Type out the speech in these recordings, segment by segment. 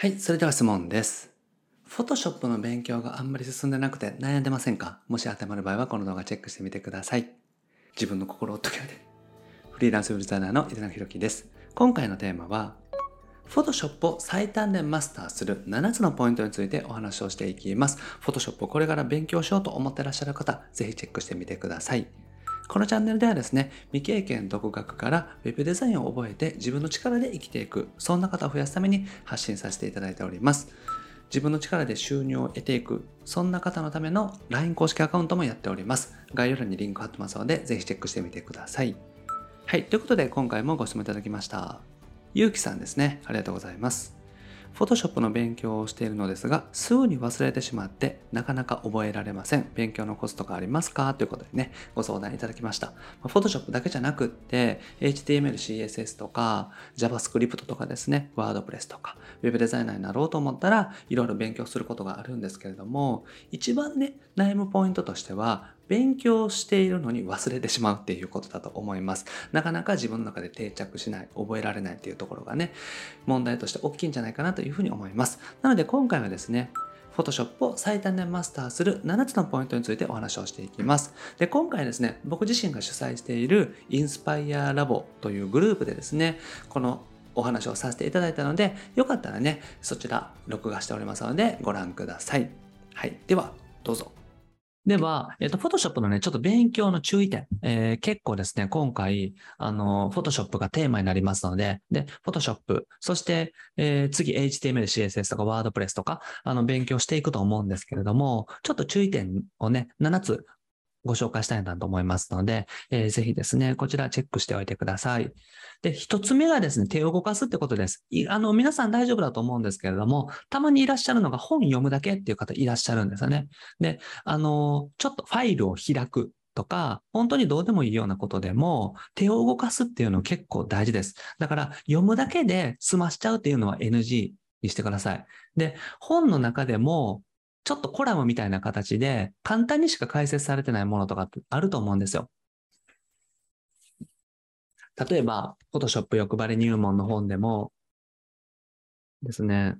はい、それでは質問です。Photoshop の勉強があんまり進んでなくて悩んでませんか？もし当てはまる場合はこの動画チェックしてみてください。自分の心を解けるで。フリーランスウェブデザイナーの井田弘樹です。今回のテーマは、Photoshop を最短でマスターする7つのポイントについてお話をしていきます。Photoshop をこれから勉強しようと思ってらっしゃる方、ぜひチェックしてみてください。このチャンネルではですね、未経験独学からウェブデザインを覚えて自分の力で生きていく、そんな方を増やすために発信させていただいております。自分の力で収入を得ていく、そんな方のための LINE 公式アカウントもやっております。概要欄にリンク貼ってますので、ぜひチェックしてみてください。はい、ということで今回もご質問いただきました。ゆうきさんですね。ありがとうございます。Photoshop の勉強をしているのですが、すぐに忘れてしまって、なかなか覚えられません。勉強のコツとかありますか？ということでね、ご相談いただきました。まあ Photoshop だけじゃなくって、HTML、CSS とか、JavaScript とかですね、WordPress とか、Web デザイナーになろうと思ったら、いろいろ勉強することがあるんですけれども、一番ね、悩むポイントとしては、勉強しているのに忘れてしまうっていうことだと思います。なかなか自分の中で定着しない、覚えられないっていうところがね、問題として大きいんじゃないかなというふうに思います。なので今回はですね、Photoshop を最短でマスターする7つのポイントについてお話をしていきます。で、今回ですね、僕自身が主催しているインスパイアラボというグループでですね、このお話をさせていただいたので、よかったらね、そちら録画しておりますのでご覧ください。はい。では、どうぞ。では、えっと、フォトショップのね、ちょっと勉強の注意点、えー結構ですね、今回、あの、Photoshop がテーマになりますので、で、Photoshop、そして、えー次 HTML、CSS とかワードプレスとか、あの、勉強していくと思うんですけれども、ちょっと注意点をね、7つご紹介したいなと思いますので、えーぜひですね、こちらチェックしておいてください。で、一つ目がですね、手を動かすってことです。あの、皆さん大丈夫だと思うんですけれども、たまにいらっしゃるのが本読むだけっていう方いらっしゃるんですよね。で、あの、ちょっとファイルを開くとか、本当にどうでもいいようなことでも、手を動かすっていうの結構大事です。だから、読むだけで済ましちゃうっていうのは NG にしてください。で、本の中でも、ちょっとコラムみたいな形で、簡単にしか解説されてないものとかあると思うんですよ。例えば、Photoshop 欲張り入門の本でもですね、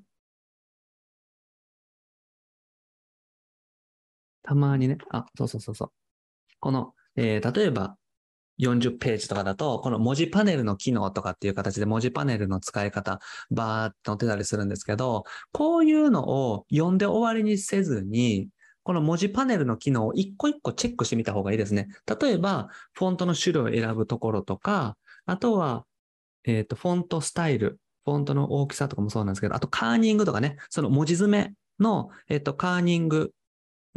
たまにね、あ、そうそうそうそう。この、えー例えば、40ページとかだと、この文字パネルの機能とかっていう形で文字パネルの使い方、バーっと載ってたりするんですけど、こういうのを読んで終わりにせずに、この文字パネルの機能を一個一個チェックしてみた方がいいですね。例えば、フォントの種類を選ぶところとか、あとは、えっ、と、フォントスタイル、フォントの大きさとかもそうなんですけど、あとカーニングとかね、その文字詰めの、えっ、と、カーニング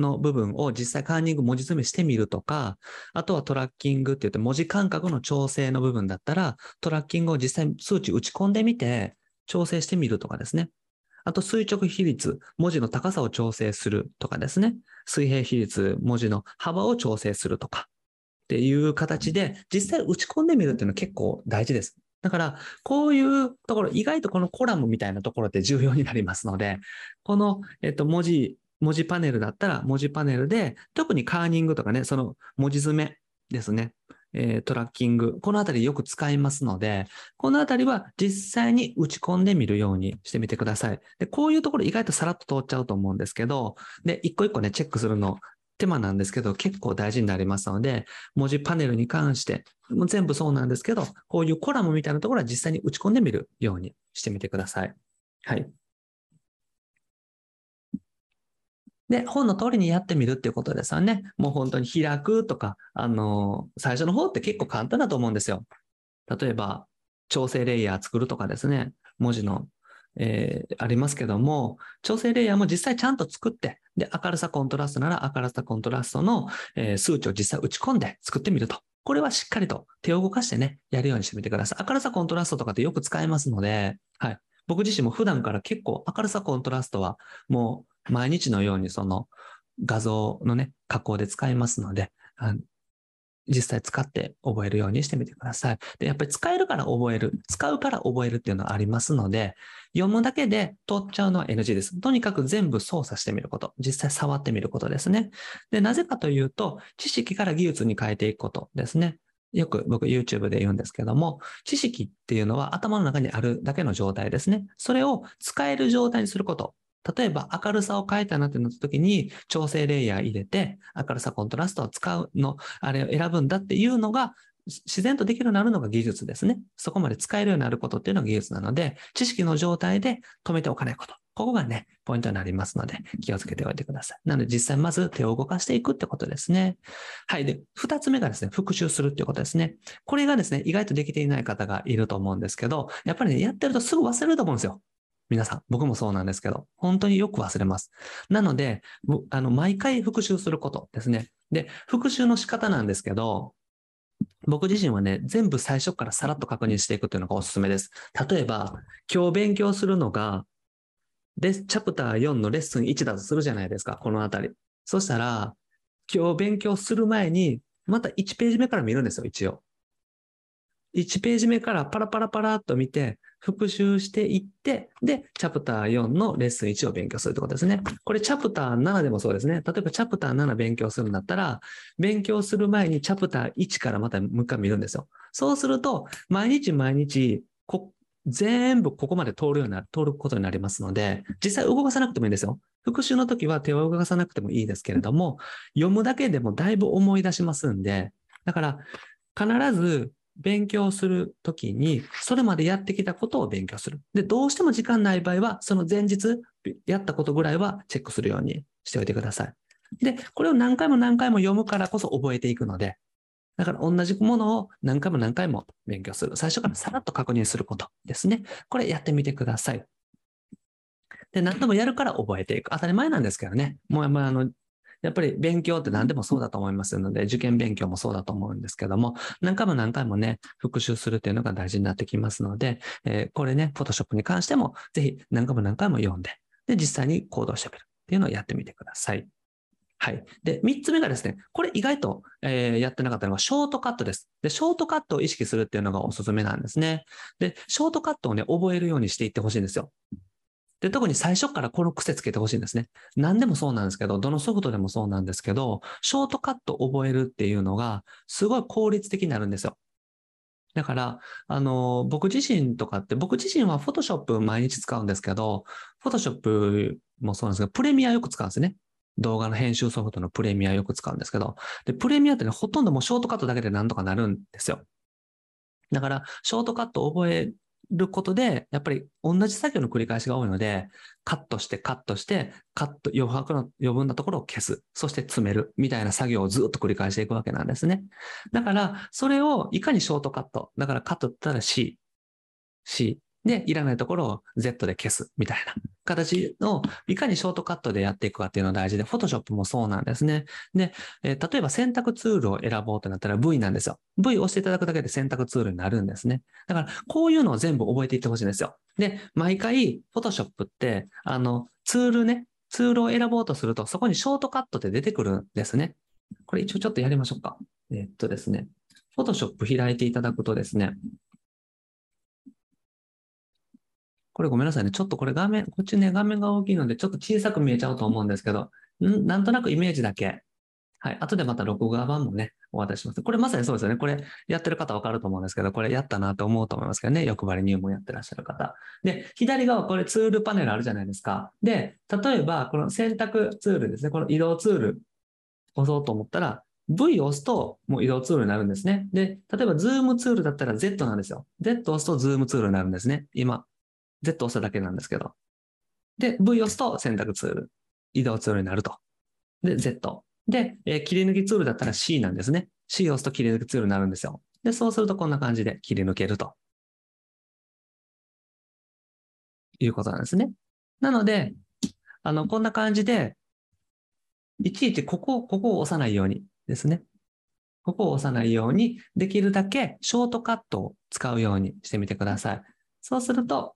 の部分を実際カーニング文字詰めしてみるとか、あとはトラッキングって言って文字間隔の調整の部分だったら、トラッキングを実際数値打ち込んでみて調整してみるとかですね。あと垂直比率、文字の高さを調整するとかですね。水平比率、文字の幅を調整するとかっていう形で実際打ち込んでみるっていうのは結構大事です。だから、こういうところ、意外とこのコラムみたいなところって重要になりますので、この、えっと、文字、文字パネルだったら、文字パネルで、特にカーニングとかね、その文字詰めですね、えートラッキング、このあたりよく使いますので、このあたりは実際に打ち込んでみるようにしてみてください。で、こういうところ意外とさらっと通っちゃうと思うんですけど、で、一個一個ね、チェックするの手間なんですけど、結構大事になりますので、文字パネルに関して、もう全部そうなんですけど、こういうコラムみたいなところは実際に打ち込んでみるようにしてみてください。はい。で、本の通りにやってみるっていうことですよね。もう本当に開くとか、あの最初の方って結構簡単だと思うんですよ。例えば、調整レイヤー作るとかですね、文字の、えーありますけども、調整レイヤーも実際ちゃんと作って、で、明るさコントラストなら明るさコントラストの、えー数値を実際打ち込んで作ってみると。これはしっかりと手を動かしてね、やるようにしてみてください。明るさコントラストとかってよく使えますので、はい。僕自身も普段から結構明るさコントラストはもう毎日のようにその画像のね、加工で使いますので、あの実際使って覚えるようにしてみてください。で、やっぱり使えるから覚える、使うから覚えるっていうのはありますので、読むだけで取っちゃうのは NG です。とにかく全部操作してみること、実際触ってみることですね。で、なぜかというと、知識から技術に変えていくことですね。よく僕 YouTube で言うんですけども、知識っていうのは頭の中にあるだけの状態ですね。それを使える状態にすること。例えば明るさを変えたなってなった時に調整レイヤー入れて明るさコントラストを使うの、あれを選ぶんだっていうのが自然とできるようになるのが技術ですね。そこまで使えるようになることっていうのが技術なので、知識の状態で止めておかないこと。ここがね、ポイントになりますので、気をつけておいてください。なので、実際まず手を動かしていくってことですね。はい。で、二つ目がですね、復習するっていうことですね。これがですね、意外とできていない方がいると思うんですけど、やっぱりね、やってるとすぐ忘れると思うんですよ。皆さん、僕もそうなんですけど、本当によく忘れます。なので、あの、毎回復習することですね。で、復習の仕方なんですけど、僕自身はね、全部最初からさらっと確認していくというのがおすすめです。例えば、今日勉強するのが、で、チャプター4のレッスン1だとするじゃないですか、このあたり。そしたら、今日勉強する前に、また1ページ目から見るんですよ、一応。1ページ目からパラパラパラっと見て、復習していって、で、チャプター4のレッスン1を勉強するってことですね。これチャプター7でもそうですね。例えばチャプター7勉強するんだったら、勉強する前にチャプター1からまたもう一回見るんですよ。そうすると、毎日毎日、全部ここまで通るようになる、通ることになりますので、実際動かさなくてもいいんですよ。復習の時は手を動かさなくてもいいですけれども、読むだけでもだいぶ思い出しますんで、だから必ず勉強するときに、それまでやってきたことを勉強する。で、どうしても時間ない場合は、その前日やったことぐらいはチェックするようにしておいてください。で、これを何回も何回も読むからこそ覚えていくので、だから同じものを何回も何回も勉強する。最初からさらっと確認することですね。これやってみてください。で、何度もやるから覚えていく。当たり前なんですけどね。もう、まあ、あの、やっぱり勉強って何でもそうだと思いますので、受験勉強もそうだと思うんですけども、何回も何回もね、復習するっていうのが大事になってきますので、えー、これね、Photoshop に関しても、ぜひ何回も何回も読んで、で、実際に行動してみるっていうのをやってみてください。はい。で、三つ目がですね、これ意外と、えー、やってなかったのがショートカットです。で、ショートカットを意識するっていうのがおすすめなんですね。で、ショートカットをね、覚えるようにしていってほしいんですよ。で、特に最初からこの癖つけてほしいんですね。何でもそうなんですけど、どのソフトでもそうなんですけど、ショートカット覚えるっていうのが、すごい効率的になるんですよ。だから、あの、僕自身とかって、僕自身は Photoshop 毎日使うんですけど、Photoshop もそうなんですけど、プレミアよく使うんですね。動画の編集ソフトのプレミアよく使うんですけど、で、プレミアってね、ほとんどもうショートカットだけでなんとかなるんですよ。だから、ショートカット覚えることで、やっぱり同じ作業の繰り返しが多いので、カットしてカットして、カット、余白の余分なところを消す。そして詰める。みたいな作業をずっと繰り返していくわけなんですね。だから、それをいかにショートカット。だからカットったら C。C。で、いらないところを Z で消すみたいな形の、いかにショートカットでやっていくかっていうのが大事で、Photoshop もそうなんですね。で、えー、例えば選択ツールを選ぼうとなったら V なんですよ。V を押していただくだけで選択ツールになるんですね。だから、こういうのを全部覚えていってほしいんですよ。で、毎回、Photoshop って、あの、ツールね、ツールを選ぼうとすると、そこにショートカットって出てくるんですね。これ一応ちょっとやりましょうか。えー、っとですね、Photoshop 開いていただくとですね、これごめんなさいね。ちょっとこれ画面、こっちね、画面が大きいので、ちょっと小さく見えちゃうと思うんですけど、ん？なんとなくイメージだけ。はい。後でまた録画版もね、お渡しします。これまさにそうですよね。これやってる方わかると思うんですけど、これやったなと思うと思いますけどね。欲張り入門やってらっしゃる方。で、左側これツールパネルあるじゃないですか。で、例えばこの選択ツールですね。この移動ツール押そうと思ったら、V を押すともう移動ツールになるんですね。で、例えばズームツールだったら Z なんですよ。Z を押すとズームツールになるんですね。今、Z 押しただけなんですけど。で、V 押すと選択ツール、移動ツールになると。で、Z。で、えー、切り抜きツールだったら C なんですね。C を押すと切り抜きツールになるんですよ。で、そうするとこんな感じで切り抜けると。いうことなんですね。なので、あの、こんな感じで、いちいちここ、ここを押さないようにですね。ここを押さないように、できるだけショートカットを使うようにしてみてください。そうすると、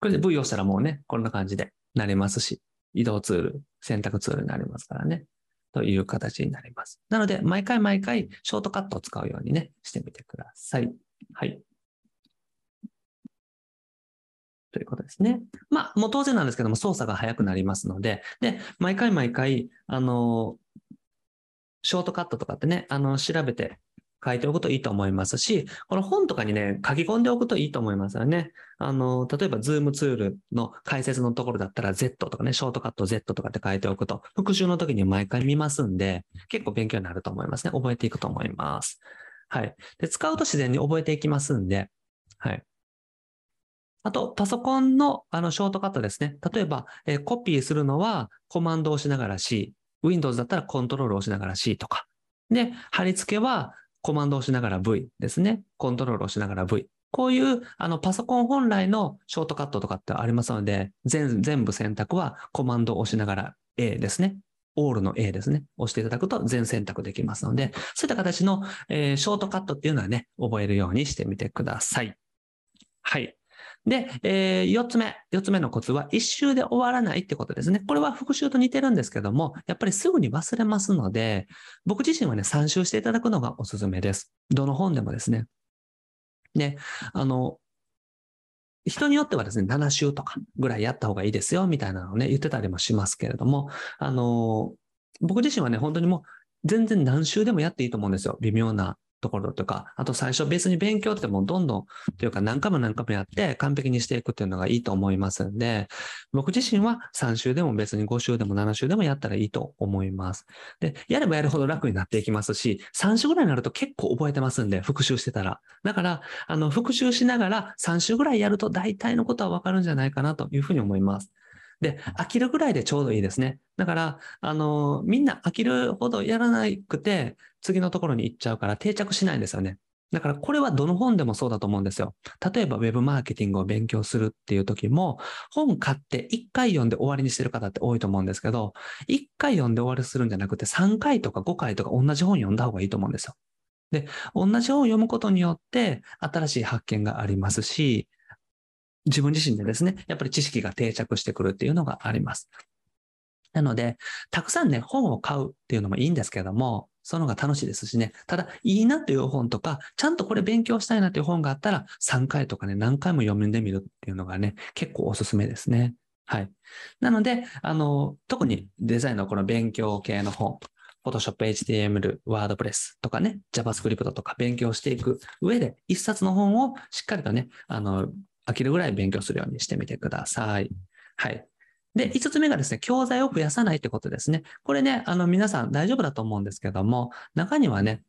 これで V を押したらもうね、こんな感じでなりますし、移動ツール、選択ツールになりますからね。という形になります。なので、毎回毎回、ショートカットを使うようにね、してみてください。はい。ということですね。まあ、もう当然なんですけども、操作が早くなりますので、で、毎回毎回、あの、ショートカットとかってね、あの、調べて書いておくといいと思いますし、この本とかにね、書き込んでおくといいと思いますよね。あの、例えば、ズームツールの解説のところだったら Z とかね、ショートカット Z とかって書いておくと、復習の時に毎回見ますんで、結構勉強になると思いますね。覚えていくと思います。はい。で、使うと自然に覚えていきますんで、はい。あと、パソコンのあのショートカットですね。例えば、えーコピーするのはコマンドを押しながら C、Windows だったらコントロールを押しながら C とか。で、貼り付けはコマンドをしながら V ですね。コントロールをしながら V。こういうあのパソコン本来のショートカットとかってありますので、全全部選択はコマンドを押しながら A ですね。オールの A ですね。押していただくと全選択できますので、そういった形の、えーショートカットっていうのはね、覚えるようにしてみてください。はい。で、えー、4つ目。4つ目のコツは、一周で終わらないってことですね。これは復習と似てるんですけども、やっぱりすぐに忘れますので、僕自身はね、3周していただくのがおすすめです。どの本でもですね。で、あの、人によってはですね、7週とかぐらいやった方がいいですよ、みたいなのをね、言ってたりもしますけれども、あの、僕自身はね、本当にもう全然何週でもやっていいと思うんですよ。微妙なところとか、あと最初別に勉強ってもうどんどんというか何回も何回もやって完璧にしていくっていうのがいいと思いますんで、僕自身は3週でも別に5週でも7週でもやったらいいと思います。で、やればやるほど楽になっていきますし、3週ぐらいになると結構覚えてますんで、復習してたら。だから、あの、復習しながら3週ぐらいやると大体のことはわかるんじゃないかなというふうに思います。で、飽きるぐらいでちょうどいいですね。だから、あの、みんな飽きるほどやらなくて、次のところに行っちゃうから定着しないんですよね。だからこれはどの本でもそうだと思うんですよ。例えば Web マーケティングを勉強するっていう時も、本買って1回読んで終わりにしてる方って多いと思うんですけど、1回読んで終わりするんじゃなくて3回とか5回とか同じ本読んだ方がいいと思うんですよ。で、同じ本を読むことによって新しい発見がありますし、自分自身でですね、やっぱり知識が定着してくるっていうのがあります。なので、たくさんね、本を買うっていうのもいいんですけども、その方が楽しいですしね。ただ、いいなという本とか、ちゃんとこれ勉強したいなという本があったら、3回とかね、何回も読んでみるっていうのがね、結構おすすめですね。はい。なので、あの、特にデザインのこの勉強系の本、Photoshop、HTML、WordPress とかね、JavaScript とか勉強していく上で、一冊の本をしっかりとね、あの、飽きるぐらい勉強するようにしてみてください。はい。で、5つ目がですね、教材を増やさないってことですね。これね、あの、皆さん大丈夫だと思うんですけども、中にはね、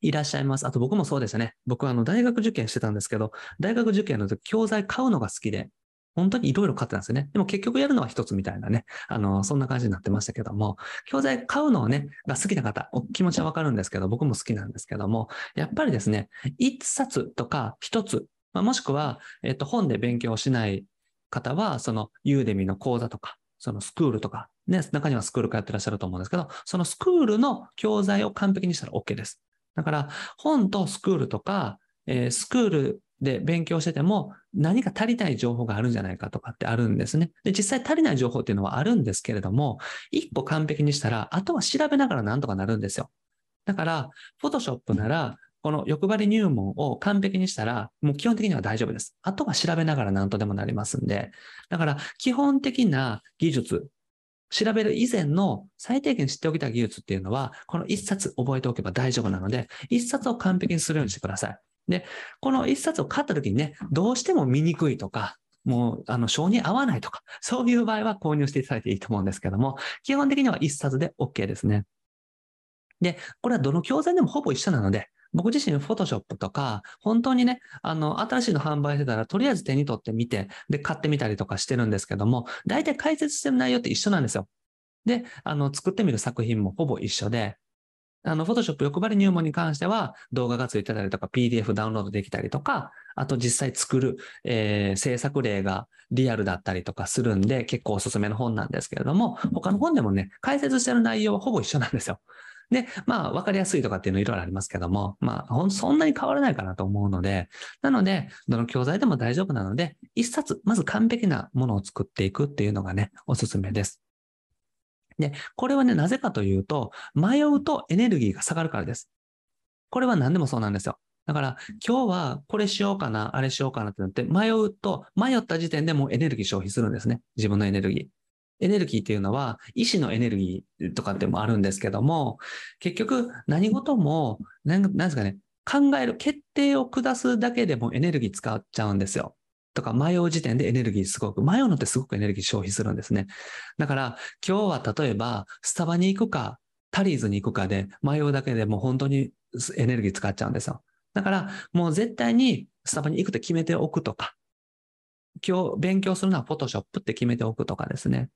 いらっしゃいます。あと僕もそうでしたね。僕はあの、大学受験してたんですけど、大学受験の時、教材買うのが好きで、本当にいろいろ買ってたんですよね。でも結局やるのは一つみたいなね、あの、そんな感じになってましたけども、教材買うのをね、が好きな方、お気持ちはわかるんですけど、僕も好きなんですけども、やっぱりですね、一冊とか一つ、まあ、もしくは、えっと、本で勉強しない方は、その、ユーデミの講座とか、そのスクールとか、ね、中にはスクール通ってらっしゃると思うんですけど、そのスクールの教材を完璧にしたら OK です。だから、本とスクールとか、えースクールで勉強してても何か足りない情報があるんじゃないかとかってあるんですね。で、実際足りない情報っていうのはあるんですけれども、一個完璧にしたら、あとは調べながらなんとかなるんですよ。だから、Photoshop なら、この欲張り入門を完璧にしたら、もう基本的には大丈夫です。あとは調べながら何とでもなりますんで。だから、基本的な技術、調べる以前の最低限知っておきたい技術っていうのは、この一冊覚えておけば大丈夫なので、一冊を完璧にするようにしてください。で、この一冊を買った時にね、どうしても見にくいとか、もう、あの、性に合わないとか、そういう場合は購入していただいていいと思うんですけども、基本的には一冊で OK ですね。で、これはどの教材でもほぼ一緒なので、僕自身、フォトショップとか、本当にね、あの、新しいの販売してたら、とりあえず手に取ってみて、で、買ってみたりとかしてるんですけども、大体解説してる内容って一緒なんですよ。で、あの、作ってみる作品もほぼ一緒で、あの、フォトショップ欲張り入門に関しては、動画がついてたりとか、PDF ダウンロードできたりとか、あと実際作る、えー制作例がリアルだったりとかするんで、結構おすすめの本なんですけれども、他の本でもね、解説してる内容はほぼ一緒なんですよ。で、まあ、わかりやすいとかっていうのいろいろありますけども、まあ、ほんそんなに変わらないかなと思うので、なので、どの教材でも大丈夫なので、一冊、まず完璧なものを作っていくっていうのがね、おすすめです。で、これはね、なぜかというと、迷うとエネルギーが下がるからです。これは何でもそうなんですよ。だから、今日はこれしようかな、あれしようかなってなって、迷うと、迷った時点でもうエネルギー消費するんですね。自分のエネルギー。エネルギーっていうのは、意志のエネルギーとかってもあるんですけども、結局何事も、なんなんですかね、考える、決定を下すだけでもエネルギー使っちゃうんですよ。とか迷う時点でエネルギーすごく、迷うのってすごくエネルギー消費するんですね。だから今日は例えばスタバに行くか、タリーズに行くかで迷うだけでも本当にエネルギー使っちゃうんですよ。だからもう絶対にスタバに行くと決めておくとか、今日勉強するのはフォトショップって決めておくとかですね。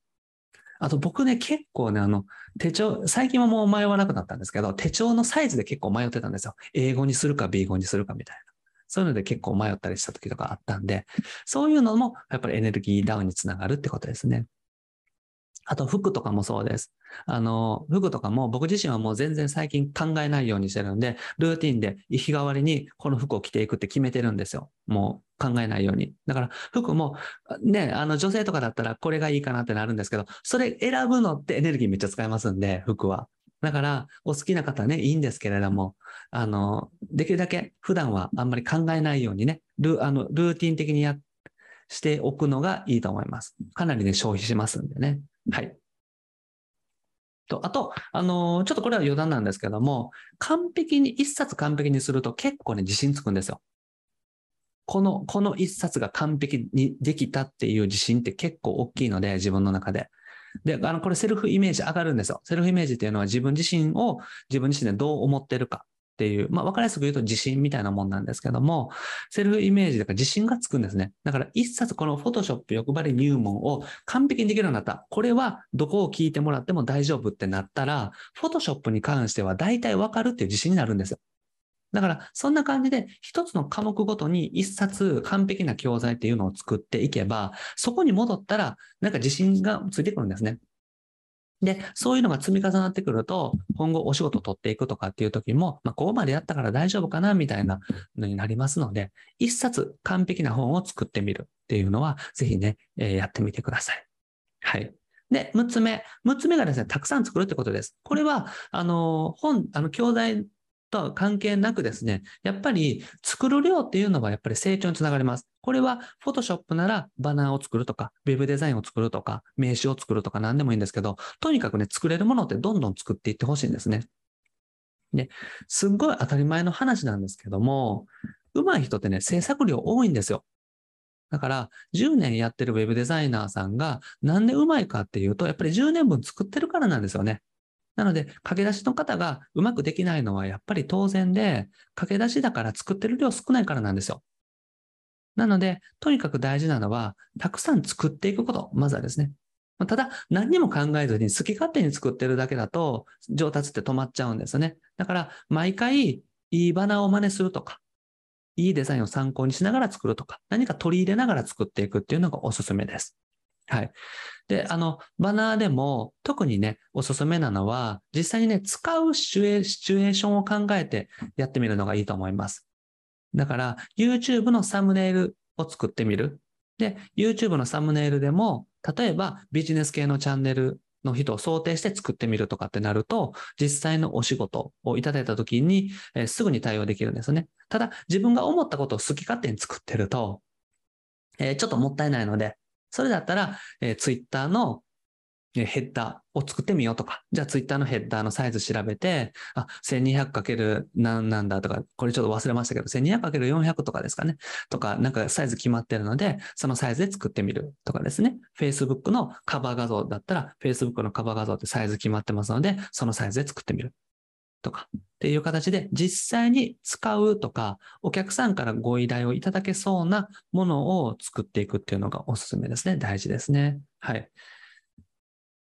あと僕ね、結構ね、あの、手帳、最近はもう迷わなくなったんですけど、手帳のサイズで結構迷ってたんですよ。英語にするか、B 語にするかみたいな。そういうので結構迷ったりした時とかあったんで、そういうのもやっぱりエネルギーダウンにつながるってことですね。あと服とかもそうです。あの、服とかも僕自身はもう全然最近考えないようにしてるんで、ルーティンで日替わりにこの服を着ていくって決めてるんですよ。もう考えないように。だから服もね、あの女性とかだったらこれがいいかなってなるんですけど、それ選ぶのってエネルギーめっちゃ使いますんで、服は。だから、お好きな方はね、いいんですけれども、あの、できるだけ普段はあんまり考えないようにね、ルあのルーティン的にやしておくのがいいと思います。かなりね、消費しますんでね。はい。と、あと、あのー、ちょっとこれは余談なんですけども、完璧に、一冊完璧にすると結構ね、自信つくんですよ。この、この一冊が完璧にできたっていう自信って結構大きいので、自分の中で。で、あの、これセルフイメージ上がるんですよ。セルフイメージっていうのは自分自身を自分自身でどう思ってるか。っていう、まあ、わかりやすく言うと自信みたいなもんなんですけども、セルフイメージだから自信がつくんですね。だから一冊この Photoshop 欲張り入門を完璧にできるようになった。これはどこを聞いてもらっても大丈夫ってなったら、Photoshop に関しては大体わかるっていう自信になるんですよ。だから、そんな感じで、一つの科目ごとに一冊完璧な教材っていうのを作っていけば、そこに戻ったら、なんか自信がついてくるんですね。で、そういうのが積み重なってくると、今後お仕事を取っていくとかっていう時も、まあ、ここまでやったから大丈夫かなみたいなのになりますので、一冊完璧な本を作ってみるっていうのは、ぜひね、えー、やってみてください。はい。で、6つ目。6つ目がですね、たくさん作るってことです。これは、あの、本、あの、教材とは関係なくですね、やっぱり作る量っていうのはやっぱり成長につながります。これは Photoshop ならバナーを作るとか、Web デザインを作るとか、名刺を作るとか何でもいいんですけど、とにかくね、作れるものってどんどん作っていってほしいんですね。で、すっごい当たり前の話なんですけども、上手い人ってね、制作量多いんですよ。だから、10年やってる Web デザイナーさんが、なんで上手いかっていうと、やっぱり10年分作ってるからなんですよね。なので、駆け出しの方がうまくできないのはやっぱり当然で、駆け出しだから作ってる量少ないからなんですよ。なので、とにかく大事なのは、たくさん作っていくこと、まずはですね。ただ、何にも考えずに好き勝手に作ってるだけだと、上達って止まっちゃうんですよね。だから、毎回、いいバナーを真似するとか、いいデザインを参考にしながら作るとか、何か取り入れながら作っていくっていうのがおすすめです。はい。で、あの、バナーでも特にね、おすすめなのは、実際にね、使うシチュエーションを考えてやってみるのがいいと思います。だから、YouTube のサムネイルを作ってみる。で、YouTube のサムネイルでも、例えばビジネス系のチャンネルの人を想定して作ってみるとかってなると、実際のお仕事をいただいたときに、えー、すぐに対応できるんですね。ただ、自分が思ったことを好き勝手に作ってると、えー、ちょっともったいないので、それだったら、えー、Twitter のヘッダーを作ってみようとか、じゃあツイッターのヘッダーのサイズ調べて、あ、1200× 何なんだとか、これちょっと忘れましたけど、1200×400 とかですかね。とか、なんかサイズ決まってるので、そのサイズで作ってみるとかですね。Facebook のカバー画像だったら、Facebook のカバー画像ってサイズ決まってますので、そのサイズで作ってみるとか。っていう形で実際に使うとか、お客さんからご依頼をいただけそうなものを作っていくっていうのがおすすめですね。大事ですね。はい。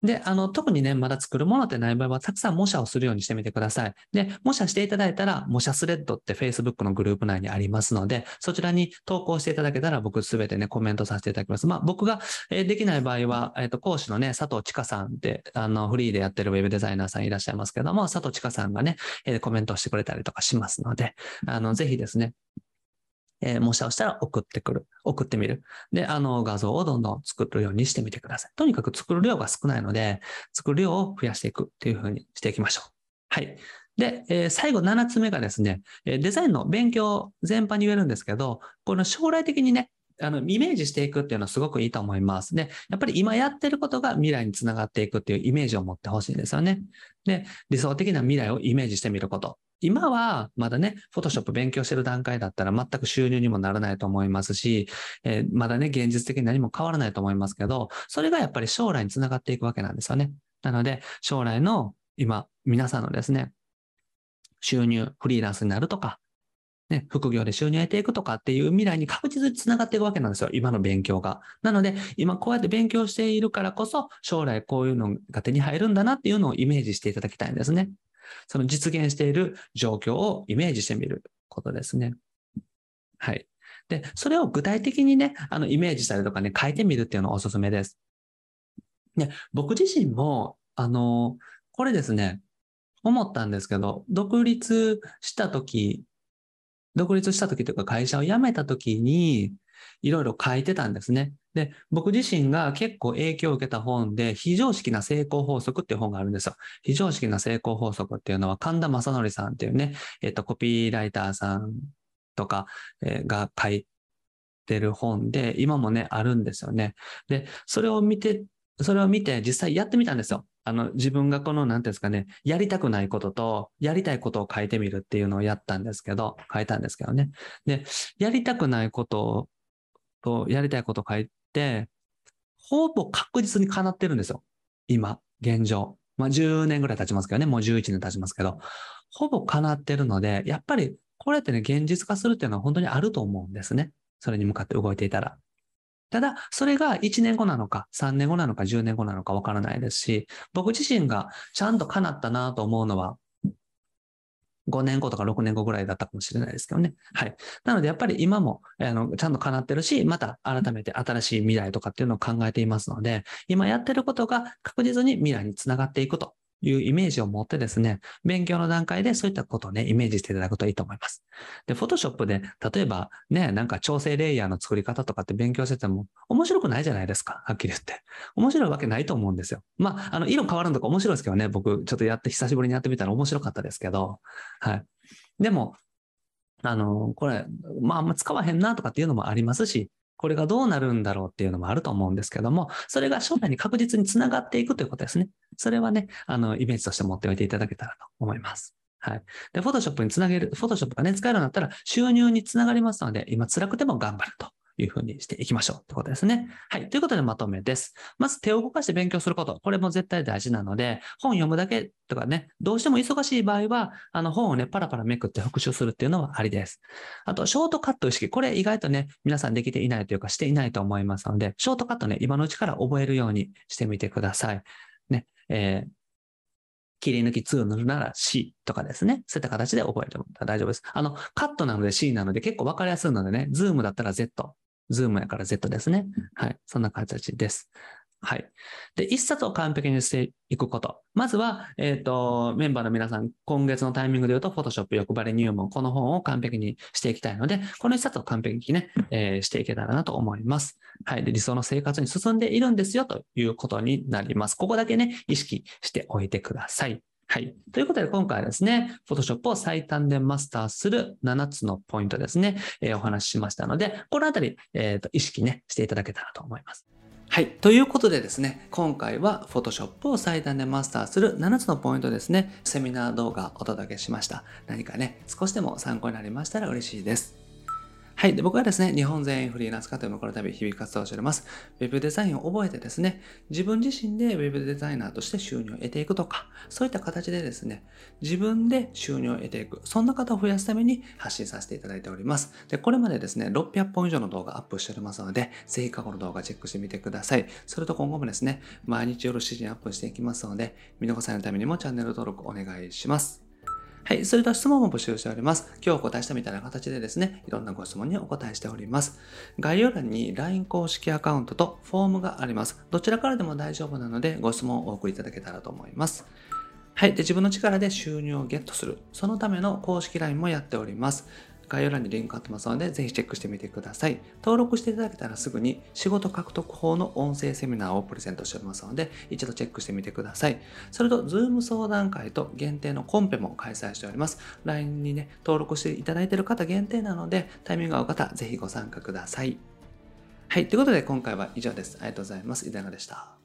で、あの、特にね、まだ作るものってない場合は、たくさん模写をするようにしてみてください。で、模写していただいたら、模写スレッドって Facebook のグループ内にありますので、そちらに投稿していただけたら、僕すべてね、コメントさせていただきます。まあ、僕が、えー、できない場合は、えっ、ー、と、講師のね、佐藤千佳さんって、あの、フリーでやってるウェブデザイナーさんいらっしゃいますけども、佐藤千佳さんがね、えー、コメントしてくれたりとかしますので、あの、ぜひですね、えー、模写をしたら送ってくる。送ってみる。で、あの、画像をどんどん作るようにしてみてください。とにかく作る量が少ないので、作る量を増やしていくっていうふうにしていきましょう。はい。で、えー、最後7つ目がですね、デザインの勉強全般に言えるんですけど、この将来的にね、あの、イメージしていくっていうのはすごくいいと思います。で、やっぱり今やってることが未来につながっていくっていうイメージを持ってほしいんですよね。で、理想的な未来をイメージしてみること。今はまだね、フォトショップ勉強してる段階だったら全く収入にもならないと思いますし、えーまだね、現実的に何も変わらないと思いますけど、それがやっぱり将来につながっていくわけなんですよね。なので、将来の今、皆さんのですね、収入、フリーランスになるとか、ね、副業で収入を得ていくとかっていう未来に確実につながっていくわけなんですよ。今の勉強が。なので、今こうやって勉強しているからこそ、将来こういうのが手に入るんだなっていうのをイメージしていただきたいんですね。その実現している状況をイメージしてみることですね。はい。で、それを具体的にね、あの、イメージしたりとかね、書いてみるっていうのがおすすめです。ね、僕自身も、あの、これですね、思ったんですけど、独立した時独立した時というか会社を辞めた時にいろいろ書いてたんですね。で、僕自身が結構影響を受けた本で、非常識な成功法則っていう本があるんですよ。非常識な成功法則っていうのは神田正則さんっていうね、えっ、と、コピーライターさんとか、えが書いてる本で、今もね、あるんですよね。で、それを見て、それを見て実際やってみたんですよ。あの、自分がこの、なんていうんですかね、やりたくないことと、やりたいことを書いてみるっていうのをやったんですけど、書いたんですけどね。で、やりたくないことと、やりたいことを書いて、ほぼ確実に叶ってるんですよ。今、現状。まあ、10年ぐらい経ちますけどね、もう11年経ちますけど、ほぼ叶ってるので、やっぱり、これってね、現実化するっていうのは本当にあると思うんですね。それに向かって動いていたら。ただ、それが1年後なのか、3年後なのか、10年後なのかわからないですし、僕自身がちゃんと叶ったなと思うのは、5年後とか6年後ぐらいだったかもしれないですけどね。はい。なので、やっぱり今も、あの、ちゃんと叶ってるし、また改めて新しい未来とかっていうのを考えていますので、今やってることが確実に未来につながっていくというイメージを持ってですね、勉強の段階でそういったことをね、イメージしていただくといいと思います。で、フォトショップで、例えばね、なんか調整レイヤーの作り方とかって勉強してても面白くないじゃないですか。はっきり言って。面白いわけないと思うんですよ。まあ、あの、色変わるのとか面白いですけどね、僕ちょっとやって、久しぶりにやってみたら面白かったですけど、はい。でも、あの、これ、まあ、あんま使わへんなとかっていうのもありますし、これがどうなるんだろうっていうのもあると思うんですけども、それが将来に確実につながっていくということですね。それはね、あの、イメージとして持っておいていただけたらと思います。はい。で、フォトショップにつなげる、フォトショップがね、使えるようになったら収入につながりますので、今辛くても頑張るというふうにしていきましょうってことですね。はい。ということでまとめです。まず手を動かして勉強すること。これも絶対大事なので、本読むだけとかね、どうしても忙しい場合は、あの本をね、パラパラめくって復習するっていうのはありです。あと、ショートカット意識。これ意外とね、皆さんできていないというかしていないと思いますので、ショートカットね、今のうちから覚えるようにしてみてください。ね、えー切り抜きツールなら C とかですね。そういった形で覚えても大丈夫です。あの、カットなので C なので結構わかりやすいのでね、ズームだったら Z。ズームやから Z ですね。はい。そんな形です。はい。で、一冊を完璧にしていくこと。まずは、えっ、と、メンバーの皆さん、今月のタイミングで言うと、Photoshop 欲張り入門、この本を完璧にしていきたいので、この一冊を完璧にね、えーしていけたらなと思います。はい。で、理想の生活に進んでいるんですよということになります。ここだけね、意識しておいてください。はい。ということで、今回はですね、Photoshop を最短でマスターする7つのポイントですね、えーお話ししましたので、このあたり、えーと、意識ね、していただけたらと思います。はい。ということでですね、今回は Photoshop を最短でマスターする7つのポイントですね、セミナー動画お届けしました。何かね、少しでも参考になりましたら嬉しいです。はい。で僕はですね、日本全員フリーランス化というのをこの度日々活動しております。ウェブデザインを覚えてですね、自分自身でウェブデザイナーとして収入を得ていくとか、そういった形でですね、自分で収入を得ていく、そんな方を増やすために発信させていただいております。で、これまでですね、600本以上の動画アップしておりますので、ぜひ過去の動画チェックしてみてください。それと今後もですね、毎日夜7時にアップしていきますので、見逃さないためにもチャンネル登録お願いします。はい。それと質問も募集しております。今日お答えしたみたいな形でですね、いろんなご質問にお答えしております。概要欄に LINE 公式アカウントとフォームがあります。どちらからでも大丈夫なので、ご質問をお送りいただけたらと思います。はい。で、自分の力で収入をゲットする。そのための公式 LINE もやっております。概要欄にリンク貼ってますので、ぜひチェックしてみてください。登録していただけたらすぐに仕事獲得法の音声セミナーをプレゼントしておりますので、一度チェックしてみてください。それと、Zoom 相談会と限定のコンペも開催しております。LINE にね、登録していただいている方限定なので、タイミングが合う方、ぜひご参加ください。はい。ということで今回は以上です。ありがとうございます。井田中でした。